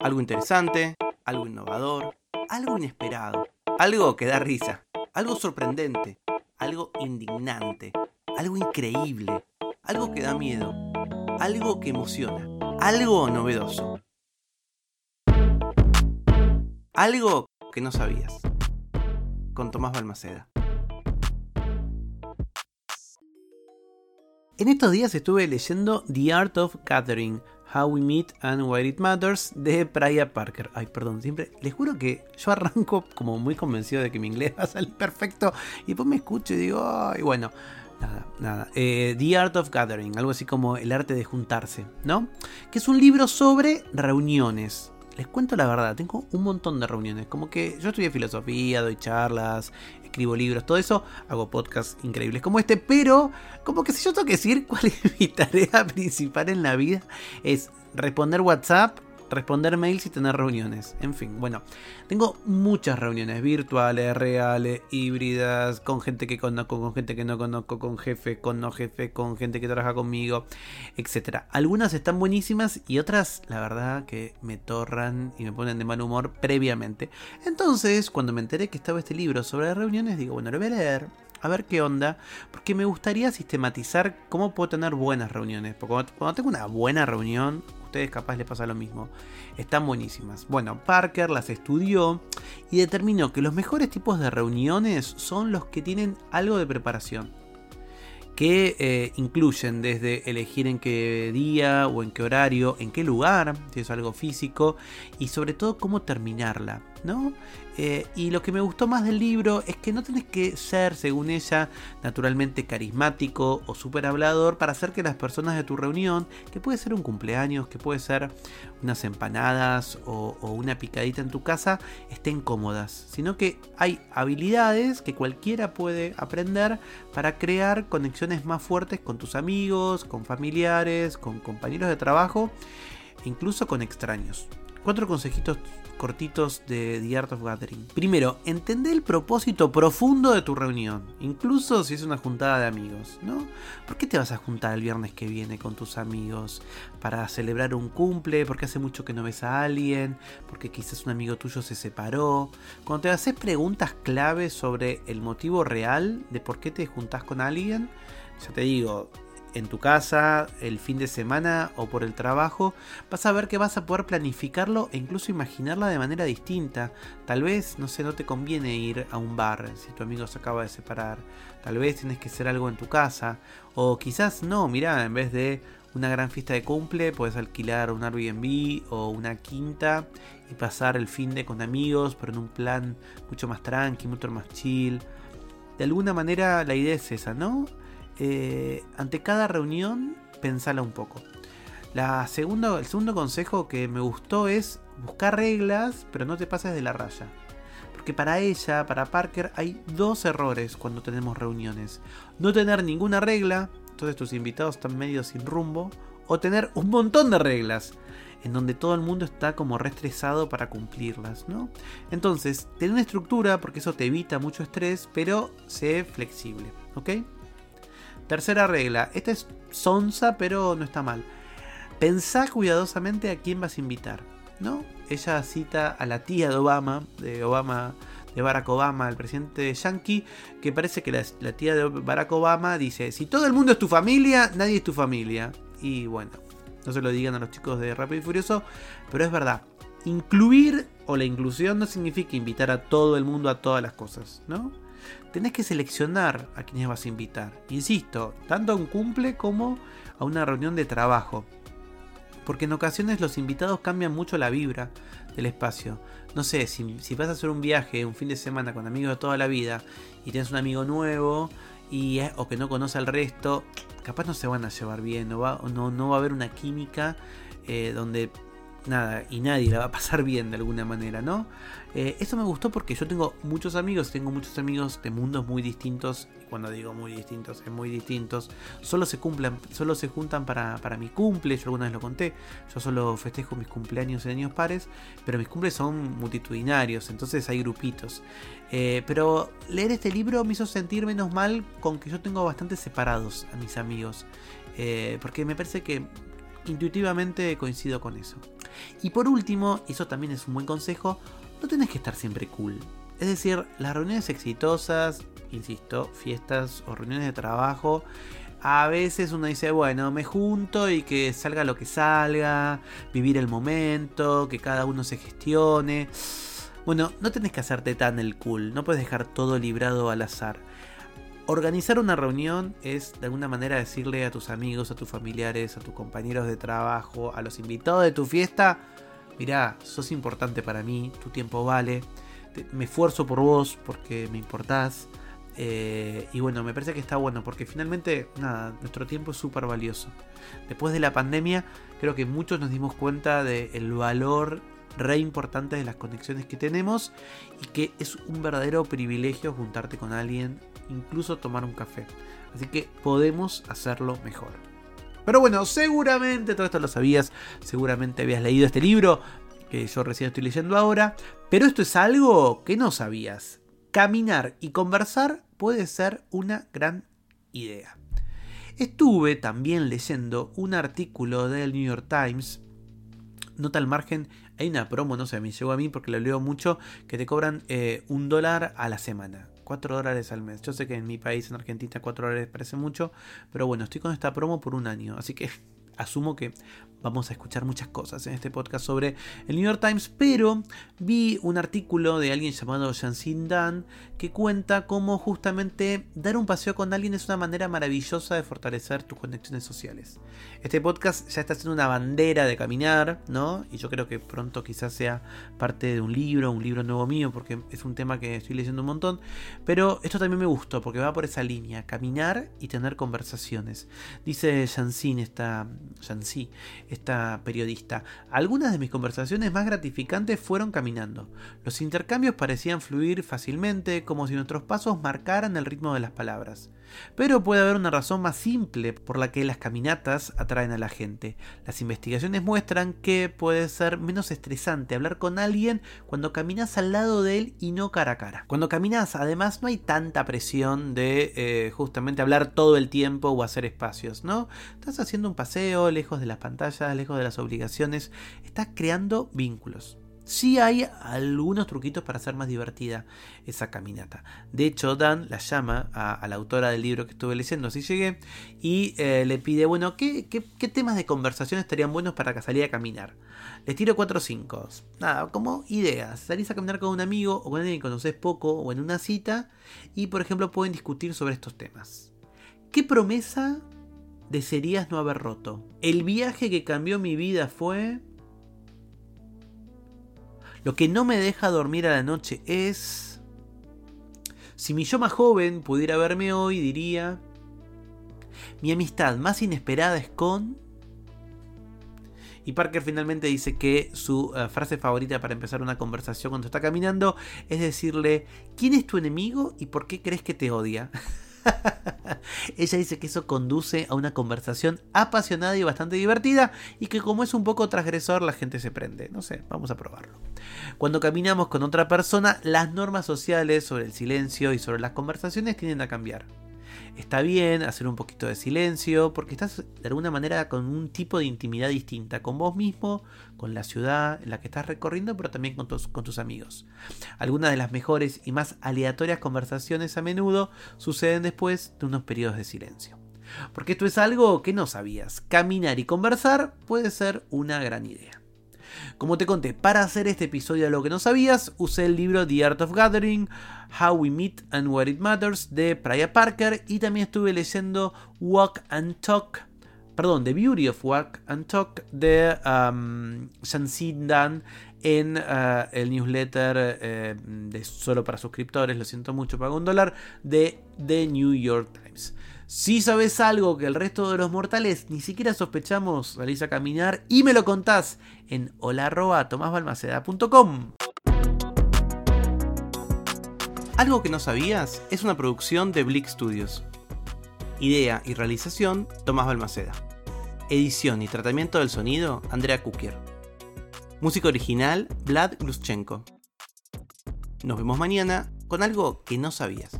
Algo interesante, algo innovador, algo inesperado, algo que da risa, algo sorprendente, algo indignante, algo increíble, algo que da miedo, algo que emociona, algo novedoso. Algo que no sabías. Con Tomás Balmaceda. En estos días estuve leyendo The Art of Gathering, How We Meet and Why It Matters de Priya Parker. Ay, perdón, siempre les juro que yo arranco como muy convencido de que mi inglés va a salir perfecto y después me escucho y digo, ay, bueno, nada, nada. Eh, The Art of Gathering, algo así como el arte de juntarse, ¿no? Que es un libro sobre reuniones les cuento la verdad, tengo un montón de reuniones. Como que yo estudié filosofía, doy charlas, escribo libros, todo eso. Hago podcasts increíbles como este, pero como que si yo tengo que decir cuál es mi tarea principal en la vida, es responder WhatsApp responder mails y tener reuniones. En fin, bueno, tengo muchas reuniones virtuales, reales, híbridas, con gente que conozco, con gente que no conozco, con jefe, con no jefe, con gente que trabaja conmigo, etc. Algunas están buenísimas y otras, la verdad, que me torran y me ponen de mal humor previamente. Entonces, cuando me enteré que estaba este libro sobre reuniones, digo, bueno, lo voy a leer a ver qué onda, porque me gustaría sistematizar cómo puedo tener buenas reuniones. Porque cuando tengo una buena reunión, ustedes capaz les pasa lo mismo. Están buenísimas. Bueno, Parker las estudió y determinó que los mejores tipos de reuniones son los que tienen algo de preparación que eh, incluyen desde elegir en qué día o en qué horario, en qué lugar, si es algo físico, y sobre todo cómo terminarla, ¿no? Eh, y lo que me gustó más del libro es que no tenés que ser, según ella, naturalmente carismático o súper hablador para hacer que las personas de tu reunión, que puede ser un cumpleaños, que puede ser unas empanadas o una picadita en tu casa, estén cómodas, sino que hay habilidades que cualquiera puede aprender para crear conexiones más fuertes con tus amigos, con familiares, con compañeros de trabajo, incluso con extraños. Cuatro consejitos cortitos de The Art of Gathering. Primero, entender el propósito profundo de tu reunión, incluso si es una juntada de amigos, ¿no? ¿Por qué te vas a juntar el viernes que viene con tus amigos? ¿Para celebrar un cumple? ¿Porque hace mucho que no ves a alguien? ¿Porque quizás un amigo tuyo se separó? Cuando te haces preguntas clave sobre el motivo real de por qué te juntás con alguien, ya te digo, en tu casa, el fin de semana o por el trabajo, vas a ver que vas a poder planificarlo e incluso imaginarla de manera distinta. Tal vez, no sé, no te conviene ir a un bar si tu amigo se acaba de separar. Tal vez tienes que hacer algo en tu casa. O quizás no, mira, en vez de una gran fiesta de cumple, puedes alquilar un Airbnb o una quinta y pasar el fin de con amigos, pero en un plan mucho más tranqui, mucho más chill. De alguna manera la idea es esa, ¿no? Eh, ante cada reunión, pensala un poco. La el segundo consejo que me gustó es buscar reglas, pero no te pases de la raya. Porque para ella, para Parker, hay dos errores cuando tenemos reuniones. No tener ninguna regla, entonces tus invitados están medio sin rumbo. O tener un montón de reglas, en donde todo el mundo está como restresado para cumplirlas, ¿no? Entonces, ten una estructura, porque eso te evita mucho estrés, pero sé flexible, ¿ok? Tercera regla. Esta es sonsa, pero no está mal. Pensá cuidadosamente a quién vas a invitar. ¿No? Ella cita a la tía de Obama, de Obama, de Barack Obama, el presidente yankee, que parece que la, la, tía de Barack Obama dice, si todo el mundo es tu familia, nadie es tu familia. Y bueno, no se lo digan a los chicos de Rápido y Furioso, pero es verdad. Incluir o la inclusión no significa invitar a todo el mundo a todas las cosas, ¿no? Tenés que seleccionar a quienes vas a invitar. Insisto, tanto a un cumple como a una reunión de trabajo. Porque en ocasiones los invitados cambian mucho la vibra del espacio. No sé, si, vas a hacer un viaje, un fin de semana con amigos de toda la vida y tienes un amigo nuevo y, o que no conoce al resto, capaz no se van a llevar bien, no va, no, no va a haber una química eh, donde nada, y nadie la va a pasar bien de alguna manera, ¿no? Eh, eso me gustó porque yo tengo muchos amigos, tengo muchos amigos de mundos muy distintos. Y cuando digo muy distintos, es muy distintos. Solo se cumplan, solo se juntan para, para mi cumple. Yo alguna vez lo conté. Yo solo festejo mis cumpleaños en años pares. Pero mis cumples son multitudinarios. Entonces hay grupitos. Eh, pero leer este libro me hizo sentir menos mal con que yo tengo bastante separados a mis amigos. Eh, porque me parece que intuitivamente coincido con eso. Y por último, y eso también es un buen consejo, no tenés que estar siempre cool. Es decir, las reuniones exitosas, insisto, fiestas o reuniones de trabajo, a veces uno dice, bueno, me junto y que salga lo que salga, vivir el momento, que cada uno se gestione. Bueno, no tenés que hacerte tan el cool, no puedes dejar todo librado al azar. Organizar una reunión es de alguna manera decirle a tus amigos, a tus familiares, a tus compañeros de trabajo, a los invitados de tu fiesta, mirá, sos importante para mí, tu tiempo vale, me esfuerzo por vos porque me importás. Eh, y bueno, me parece que está bueno porque finalmente, nada, nuestro tiempo es súper valioso. Después de la pandemia, creo que muchos nos dimos cuenta del valor re importante de las conexiones que tenemos y que es un verdadero privilegio juntarte con alguien, incluso tomar un café. Así que podemos hacerlo mejor. Pero bueno, seguramente todo esto lo sabías, seguramente habías leído este libro que yo recién estoy leyendo ahora, pero esto es algo que no sabías. Caminar y conversar puede ser una gran idea. Estuve también leyendo un artículo del New York Times, nota al margen, hay una promo, no sé, me llegó a mí porque lo leo mucho, que te cobran eh, un dólar a la semana. 4 dólares al mes. Yo sé que en mi país, en Argentina, 4 dólares parece mucho, pero bueno, estoy con esta promo por un año, así que asumo que vamos a escuchar muchas cosas en este podcast sobre el New York Times, pero vi un artículo de alguien llamado Jansin Dan que cuenta cómo justamente dar un paseo con alguien es una manera maravillosa de fortalecer tus conexiones sociales. Este podcast ya está siendo una bandera de caminar, ¿no? Y yo creo que pronto quizás sea parte de un libro, un libro nuevo mío, porque es un tema que estoy leyendo un montón, pero esto también me gustó porque va por esa línea, caminar y tener conversaciones. Dice Jansin, esta Jansi, esta periodista. Algunas de mis conversaciones más gratificantes fueron caminando. Los intercambios parecían fluir fácilmente, como si nuestros pasos marcaran el ritmo de las palabras. Pero puede haber una razón más simple por la que las caminatas atraen a la gente. Las investigaciones muestran que puede ser menos estresante hablar con alguien cuando caminas al lado de él y no cara a cara. Cuando caminas, además, no hay tanta presión de eh, justamente hablar todo el tiempo o hacer espacios, ¿no? Estás haciendo un paseo lejos de las pantallas, lejos de las obligaciones, estás creando vínculos. Sí hay algunos truquitos para hacer más divertida esa caminata. De hecho, Dan la llama a, la autora del libro que estuve leyendo, así llegué, y eh, le pide, bueno, ¿qué, temas de conversación estarían buenos para que salía a caminar? Les tiro 4 o 5. Nada, como ideas. Salís a caminar con un amigo o con alguien que conoces poco o en una cita y, por ejemplo, pueden discutir sobre estos temas. ¿Qué promesa desearías no haber roto? El viaje que cambió mi vida fue... Lo que no me deja dormir a la noche es... Si mi yo más joven pudiera verme hoy, diría... Mi amistad más inesperada es con... Y Parker finalmente dice que su eh, frase favorita para empezar una conversación cuando está caminando es decirle, ¿quién es tu enemigo y por qué crees que te odia? Ella dice que eso conduce a una conversación apasionada y bastante divertida y que como es un poco transgresor la gente se prende. No sé, vamos a probarlo. Cuando caminamos con otra persona, las normas sociales sobre el silencio y sobre las conversaciones tienden a cambiar está bien hacer un poquito de silencio, porque estás de alguna manera con un tipo de intimidad distinta, con vos mismo, con la ciudad en la que estás recorriendo, pero también con tus, amigos. Algunas de las mejores y más aleatorias conversaciones a menudo suceden después de unos periodos de silencio. Porque esto es algo que no sabías. Caminar y conversar puede ser una gran idea. Como te conté, para hacer este episodio de lo que no sabías, usé el libro The Art of Gathering, How We Meet and Where It Matters de Priya Parker y también estuve leyendo Walk and Talk, perdón, The Beauty of Walk and Talk de um, Dan en uh, el newsletter eh, de solo para suscriptores, lo siento mucho, pago un dólar, de The New York Times. Si sabes algo que el resto de los mortales ni siquiera sospechamos, salís a caminar y me lo contás en hola.tomasbalmaceda.com. Algo que no sabías es una producción de Blick Studios. Idea y realización, Tomás Balmaceda. Edición y tratamiento del sonido, Andrea Kukier. Música original, Vlad Gluschenko. Nos vemos mañana con algo que no sabías.